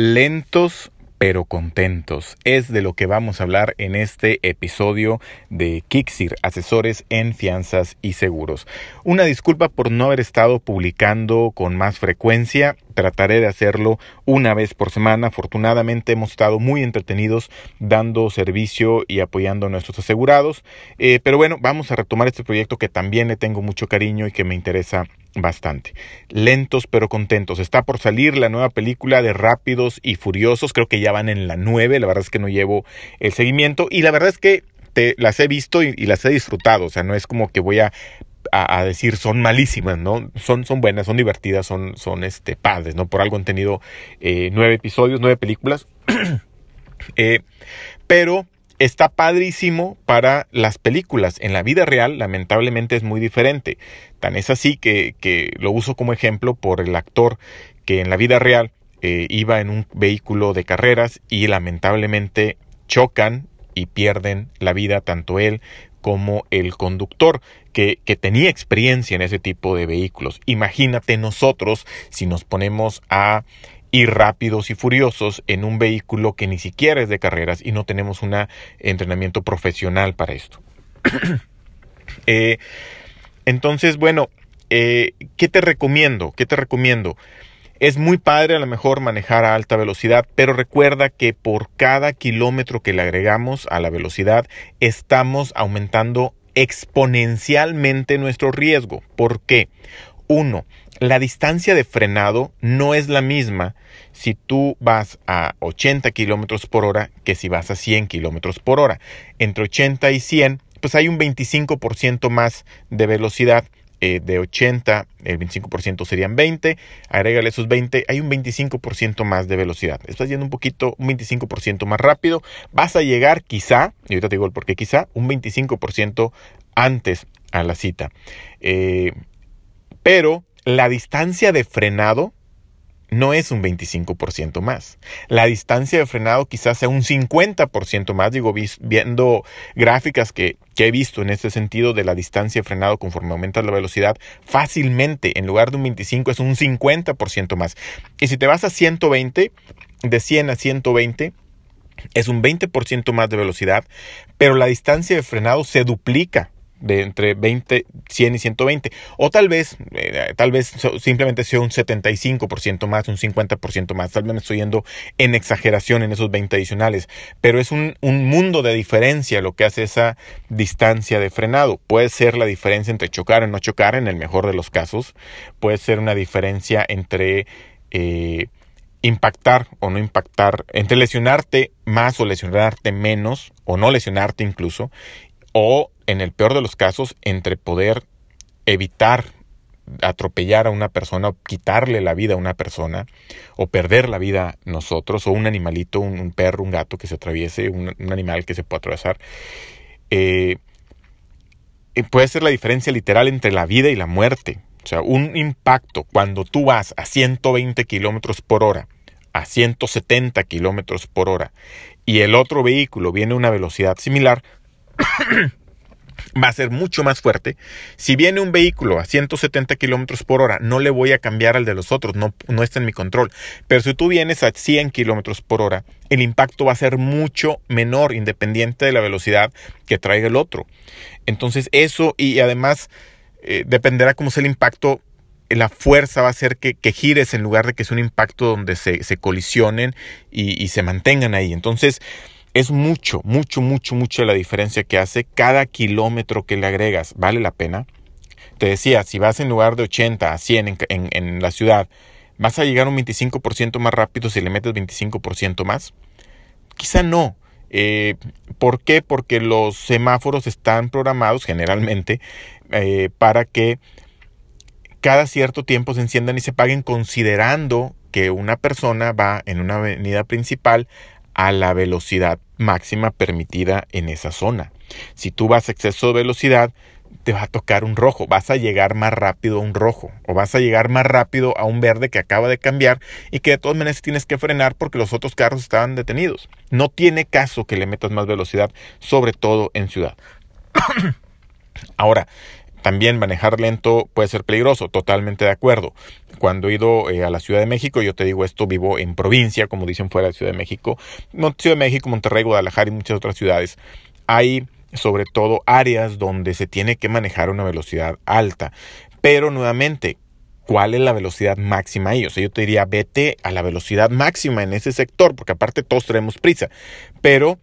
lentos pero contentos. Es de lo que vamos a hablar en este episodio de Kixir, asesores en fianzas y seguros. Una disculpa por no haber estado publicando con más frecuencia. Trataré de hacerlo una vez por semana. Afortunadamente hemos estado muy entretenidos dando servicio y apoyando a nuestros asegurados. Eh, pero bueno, vamos a retomar este proyecto que también le tengo mucho cariño y que me interesa bastante. Lentos pero contentos. Está por salir la nueva película de Rápidos y Furiosos. Creo que ya van en la 9. La verdad es que no llevo el seguimiento. Y la verdad es que te, las he visto y, las he disfrutado. O sea, no es como que voy a, a, decir son malísimas, ¿no? Son, son buenas, son divertidas, son, son este, padres, ¿no? Por algo han tenido eh, nueve episodios, nueve películas. eh, pero está padrísimo para las películas. En la vida real, lamentablemente, es muy diferente. Tan es así que, que lo uso como ejemplo por el actor que en la vida real eh, iba en un vehículo de carreras y lamentablemente chocan y pierden la vida tanto él como el conductor que, que, tenía experiencia en ese tipo de vehículos. Imagínate nosotros si nos ponemos a y rápidos y furiosos en un vehículo que ni siquiera es de carreras y no tenemos un entrenamiento profesional para esto. Eh, entonces, bueno, eh, ¿qué te recomiendo? ¿Qué te recomiendo? Es muy padre a lo mejor manejar a alta velocidad, pero recuerda que por cada kilómetro que le agregamos a la velocidad estamos aumentando exponencialmente nuestro riesgo. ¿Por qué? Uno, la distancia de frenado no es la misma si tú vas a 80 kilómetros por hora que si vas a 100 kilómetros por hora. Entre 80 y 100, pues hay un 25% más de velocidad. Eh, de 80, el 25% serían 20, agrégale esos 20, hay un 25% más de velocidad. Estás yendo un poquito, un 25% más rápido, vas a llegar quizá, y ahorita te digo el por qué quizá, un 25% antes a la cita. Eh, pero la distancia de frenado no es un 25% más. La distancia de frenado quizás sea un 50% más. Digo, viendo gráficas que, que, he visto en este sentido de la distancia de frenado conforme aumenta la velocidad, fácilmente en lugar de un 25 es un 50% más. Y si te vas a 120, de 100 a 120, es un 20% más de velocidad, pero la distancia de frenado se duplica de entre 20, 100 y 120. O tal vez, eh, tal vez simplemente sea un 75% más, un 50% más. Tal vez me estoy yendo en exageración en esos 20 adicionales. Pero es un, un, mundo de diferencia lo que hace esa distancia de frenado. Puede ser la diferencia entre chocar o no chocar en el mejor de los casos. Puede ser una diferencia entre... Eh, impactar o no impactar, entre lesionarte más o lesionarte menos, o no lesionarte incluso, o en el peor de los casos, entre poder evitar atropellar a una persona o quitarle la vida a una persona o perder la vida nosotros o un animalito, un, perro, un gato que se atraviese, un, animal que se pueda atravesar. Eh, puede ser la diferencia literal entre la vida y la muerte. O sea, un impacto cuando tú vas a 120 kilómetros por hora, a 170 kilómetros por hora, y el otro vehículo viene a una velocidad similar, va a ser mucho más fuerte. Si viene un vehículo a 170 kilómetros por hora, no le voy a cambiar al de los otros, no, no está en mi control. Pero si tú vienes a 100 kilómetros por hora, el impacto va a ser mucho menor, independiente de la velocidad que traiga el otro. Entonces, eso y además eh, dependerá cómo sea el impacto. La fuerza va a hacer que, gires en lugar de que sea un impacto donde se, colisionen y se mantengan ahí. Entonces, es mucho, mucho, mucho, mucho la diferencia que hace cada kilómetro que le agregas. ¿Vale la pena? Te decía, si vas en lugar de 80 a 100 en, la ciudad, ¿vas a llegar un 25% más rápido si le metes 25% más? Quizá no. Eh, ¿Por qué? Porque los semáforos están programados generalmente eh, para que cada cierto tiempo se enciendan y se paguen considerando que una persona va en una avenida principal a la velocidad máxima permitida en esa zona. Si tú vas a exceso de velocidad, te va a tocar un rojo, vas a llegar más rápido a un rojo o vas a llegar más rápido a un verde que acaba de cambiar y que de todas maneras tienes que frenar porque los otros carros estaban detenidos. No tiene caso que le metas más velocidad, sobre todo en ciudad. Ahora, también manejar lento puede ser peligroso, totalmente de acuerdo. Cuando he ido eh, a la Ciudad de México, yo te digo esto, vivo en provincia, como dicen fuera de Ciudad de México, Ciudad de México, Monterrey, Guadalajara y muchas otras ciudades. Hay sobre todo áreas donde se tiene que manejar una velocidad alta. Pero nuevamente, ¿cuál es la velocidad máxima ahí? O sea, yo te diría, vete a la velocidad máxima en ese sector, porque aparte todos tenemos prisa. Pero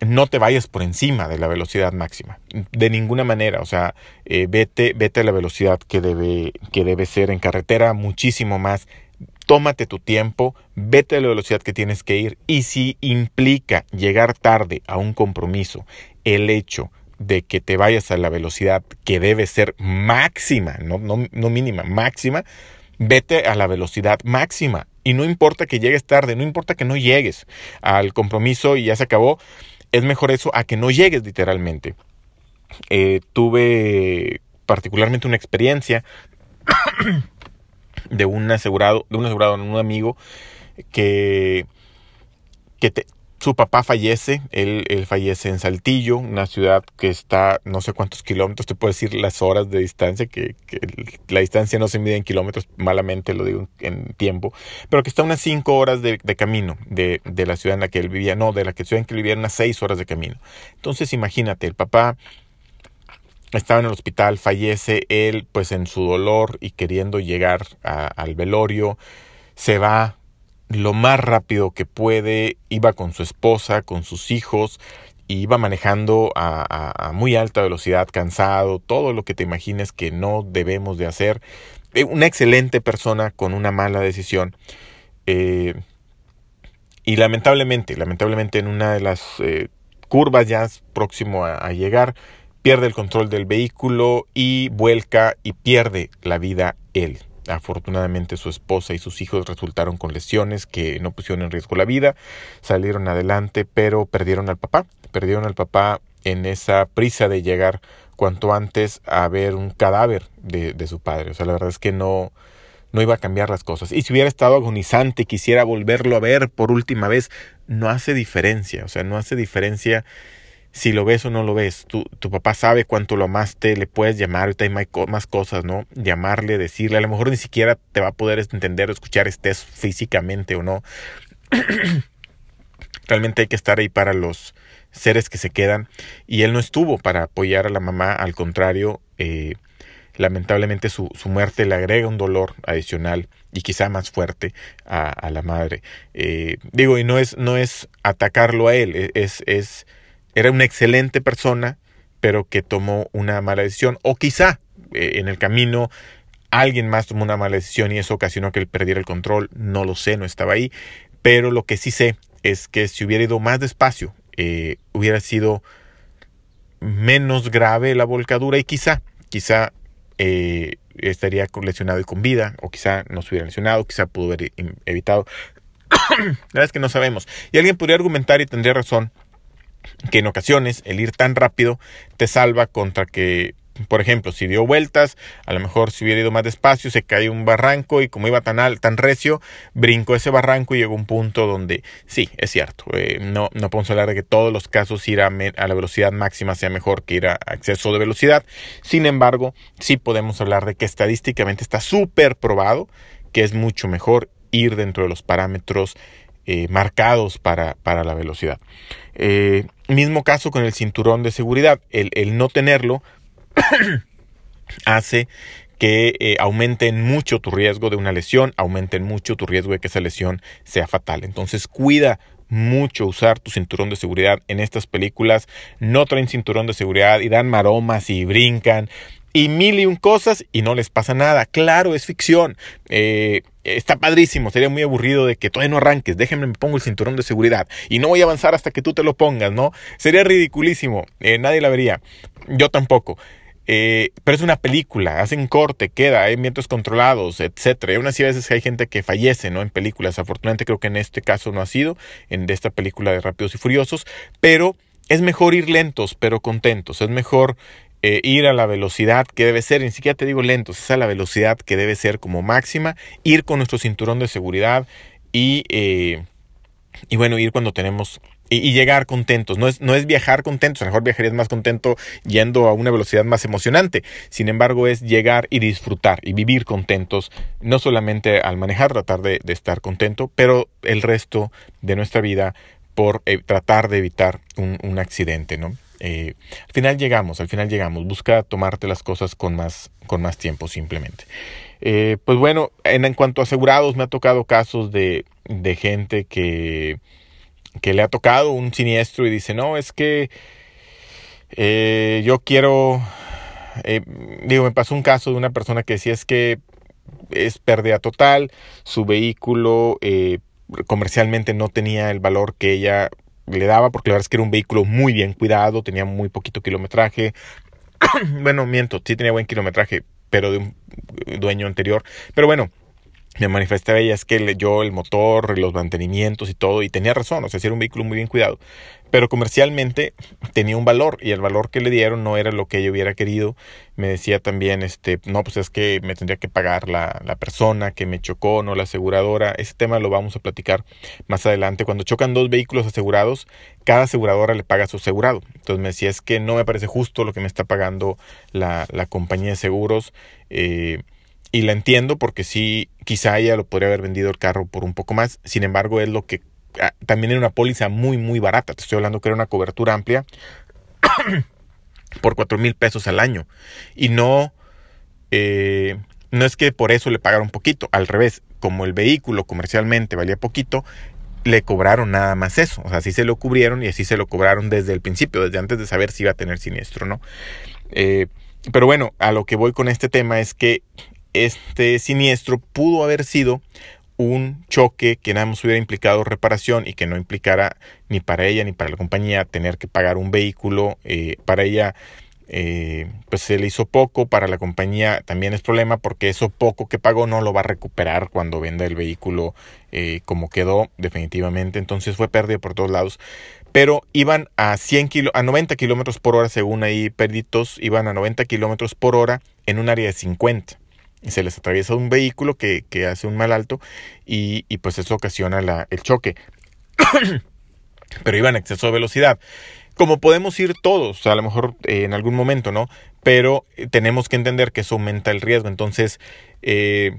no te vayas por encima de la velocidad máxima, de ninguna manera, o sea, eh, vete, vete a la velocidad que debe, que debe ser en carretera, muchísimo más, tómate tu tiempo, vete a la velocidad que tienes que ir y si implica llegar tarde a un compromiso, el hecho de que te vayas a la velocidad que debe ser máxima, no, no, no mínima, máxima, vete a la velocidad máxima. Y no importa que llegues tarde, no importa que no llegues al compromiso y ya se acabó, es mejor eso a que no llegues literalmente. Eh, tuve particularmente una experiencia de un asegurado, de un asegurado, un amigo que, que te, su papá fallece, él, fallece en Saltillo, una ciudad que está no sé cuántos kilómetros, te puedo decir las horas de distancia, que, la distancia no se mide en kilómetros, malamente lo digo en tiempo, pero que está unas cinco horas de, camino de, la ciudad en la que él vivía, no, de la ciudad en que vivía, unas seis horas de camino. Entonces imagínate, el papá estaba en el hospital, fallece, él pues en su dolor y queriendo llegar al velorio, se va lo más rápido que puede, iba con su esposa, con sus hijos, y iba manejando a, muy alta velocidad, cansado, todo lo que te imagines que no debemos de hacer. Eh, una excelente persona con una mala decisión. Eh, y lamentablemente, lamentablemente en una de las eh, curvas ya próximo a llegar, pierde el control del vehículo y vuelca y pierde la vida él. Afortunadamente su esposa y sus hijos resultaron con lesiones que no pusieron en riesgo la vida, salieron adelante, pero perdieron al papá, perdieron al papá en esa prisa de llegar cuanto antes a ver un cadáver de, de su padre. O sea, la verdad es que no, no iba a cambiar las cosas. Y si hubiera estado agonizante quisiera volverlo a ver por última vez, no hace diferencia. O sea, no hace diferencia si lo ves o no lo ves. Tu, tu papá sabe cuánto lo amaste, le puedes llamar, ahorita hay más cosas, ¿no? Llamarle, decirle, a lo mejor ni siquiera te va a poder entender o escuchar, estés físicamente o no. Realmente hay que estar ahí para los seres que se quedan. Y él no estuvo para apoyar a la mamá, al contrario, eh, lamentablemente su, su, muerte le agrega un dolor adicional y quizá más fuerte a, a la madre. Eh, digo, y no es, no es atacarlo a él, e, es, es era una excelente persona, pero que tomó una mala decisión. O quizá eh, en el camino alguien más tomó una mala decisión y eso ocasionó que él perdiera el control. No lo sé, no estaba ahí. Pero lo que sí sé es que si hubiera ido más despacio, eh, hubiera sido menos grave la volcadura y quizá, quizá eh, estaría lesionado y con vida, o quizá no se hubiera lesionado, quizá pudo haber evitado. la verdad es que no sabemos. Y alguien podría argumentar y tendría razón que en ocasiones el ir tan rápido te salva contra que, por ejemplo, si dio vueltas, a lo mejor si hubiera ido más despacio, se cayó un barranco y como iba tan alto, tan recio, brincó ese barranco y llegó a un punto donde sí, es cierto, eh, no, no podemos hablar de que todos los casos ir a, a, la velocidad máxima sea mejor que ir a exceso de velocidad, sin embargo, sí podemos hablar de que estadísticamente está súper probado que es mucho mejor ir dentro de los parámetros eh, marcados para, para, la velocidad. Eh, mismo caso con el cinturón de seguridad. El, el no tenerlo hace que eh, aumenten mucho tu riesgo de una lesión, aumenten mucho tu riesgo de que esa lesión sea fatal. Entonces cuida mucho usar tu cinturón de seguridad en estas películas. No traen cinturón de seguridad y dan maromas y brincan y mil y un cosas y no les pasa nada. Claro, es ficción. Eh, está padrísimo. Sería muy aburrido de que todavía no arranques. Déjenme, me pongo el cinturón de seguridad. Y no voy a avanzar hasta que tú te lo pongas, ¿no? Sería ridiculísimo. Eh, nadie la vería. Yo tampoco. Eh, pero es una película, hacen corte, queda, hay vientos controlados, etcétera. Y aún así a veces hay gente que fallece, ¿no? En películas. Afortunadamente creo que en este caso no ha sido, en de esta película de Rápidos y Furiosos, pero es mejor ir lentos, pero contentos. Es mejor eh, ir a la velocidad que debe ser, ni siquiera te digo lentos, es a la velocidad que debe ser como máxima, ir con nuestro cinturón de seguridad y, eh, y bueno, ir cuando tenemos y, llegar contentos. No es, no es viajar contentos, a lo mejor viajarías más contento yendo a una velocidad más emocionante. Sin embargo, es llegar y disfrutar y vivir contentos, no solamente al manejar, tratar de, estar contento, pero el resto de nuestra vida por eh, tratar de evitar un, accidente, ¿no? Eh, al final llegamos, al final llegamos. Busca tomarte las cosas con más, con más tiempo simplemente. Eh, pues bueno, en, cuanto a asegurados, me ha tocado casos de, de gente que que le ha tocado un siniestro y dice, no, es que eh, yo quiero, digo, me pasó un caso de una persona que decía es que es pérdida total, su vehículo eh, comercialmente no tenía el valor que ella le daba, porque la verdad es que era un vehículo muy bien cuidado, tenía muy poquito kilometraje, bueno, miento, sí tenía buen kilometraje, pero de un dueño anterior, pero bueno, me manifestaba ella es que yo el motor, los mantenimientos y todo, y tenía razón, o sea, era un vehículo muy bien cuidado, pero comercialmente tenía un valor y el valor que le dieron no era lo que ella hubiera querido. Me decía también, este, no, pues es que me tendría que pagar la, la persona que me chocó, no la aseguradora. Ese tema lo vamos a platicar más adelante. Cuando chocan dos vehículos asegurados, cada aseguradora le paga a su asegurado. Entonces me decía, es que no me parece justo lo que me está pagando la, la compañía de seguros. Eh, y la entiendo porque sí, quizá ella lo podría haber vendido el carro por un poco más. Sin embargo, es lo que también era una póliza muy, muy barata. Te estoy hablando que era una cobertura amplia por cuatro mil pesos al año. Y no, eh, no es que por eso le pagaron poquito. Al revés, como el vehículo comercialmente valía poquito, le cobraron nada más eso. O sea, así se lo cubrieron y así se lo cobraron desde el principio, desde antes de saber si iba a tener siniestro, ¿no? Eh, pero bueno, a lo que voy con este tema es que este siniestro pudo haber sido un choque que nada más hubiera implicado reparación y que no implicara ni para ella ni para la compañía tener que pagar un vehículo. Eh, para ella, eh, pues se le hizo poco, para la compañía también es problema porque eso poco que pagó no lo va a recuperar cuando venda el vehículo eh, como quedó definitivamente. Entonces fue pérdida por todos lados. Pero iban a, 100 kilo, a 90 kilómetros por hora, según ahí perditos, iban a 90 kilómetros por hora en un área de 50 se les atraviesa un vehículo que, que hace un mal alto y, y pues eso ocasiona la, el choque. Pero iba en exceso de velocidad. Como podemos ir todos, a lo mejor eh, en algún momento, ¿no? Pero eh, tenemos que entender que eso aumenta el riesgo. Entonces, eh,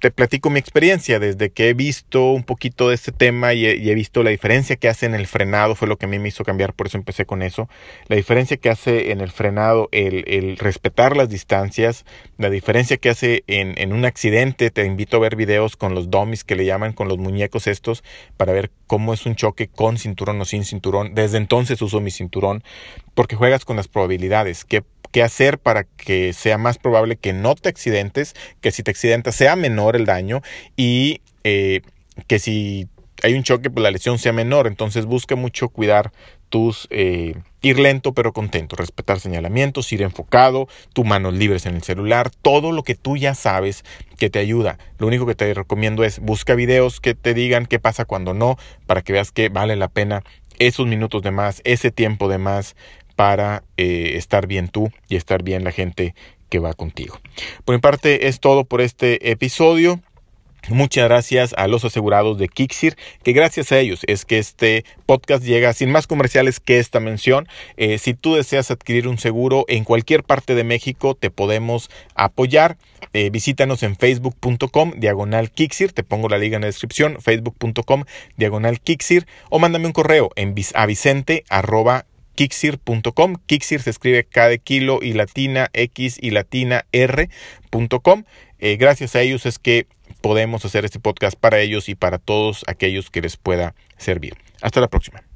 te platico mi experiencia desde que he visto un poquito de este tema y he, visto la diferencia que hace en el frenado, fue lo que a mí me hizo cambiar, por eso empecé con eso. La diferencia que hace en el frenado el, respetar las distancias, la diferencia que hace en, un accidente. Te invito a ver videos con los dummies que le llaman, con los muñecos estos, para ver cómo es un choque con cinturón o sin cinturón. Desde entonces uso mi cinturón porque juegas con las probabilidades. ¿Qué qué hacer para que sea más probable que no te accidentes, que si te accidentas sea menor el daño y eh, que si hay un choque, pues la lesión sea menor. Entonces busca mucho cuidar tus... Eh, ir lento pero contento, respetar señalamientos, ir enfocado, tus manos libres en el celular, todo lo que tú ya sabes que te ayuda. Lo único que te recomiendo es busca videos que te digan qué pasa cuando no, para que veas que vale la pena esos minutos de más, ese tiempo de más, para eh, estar bien tú y estar bien la gente que va contigo. Por mi parte es todo por este episodio. Muchas gracias a los asegurados de Kixir, que gracias a ellos es que este podcast llega sin más comerciales que esta mención. Eh, si tú deseas adquirir un seguro en cualquier parte de México, te podemos apoyar. Eh, visítanos en facebook.com diagonal Kixir, te pongo la liga en la descripción, facebook.com diagonal Kixir, o mándame un correo en a vicente Kixir.com. Kixir se escribe K de kilo y latina X y latina R.com. Eh, gracias a ellos es que podemos hacer este podcast para ellos y para todos aquellos que les pueda servir. Hasta la próxima.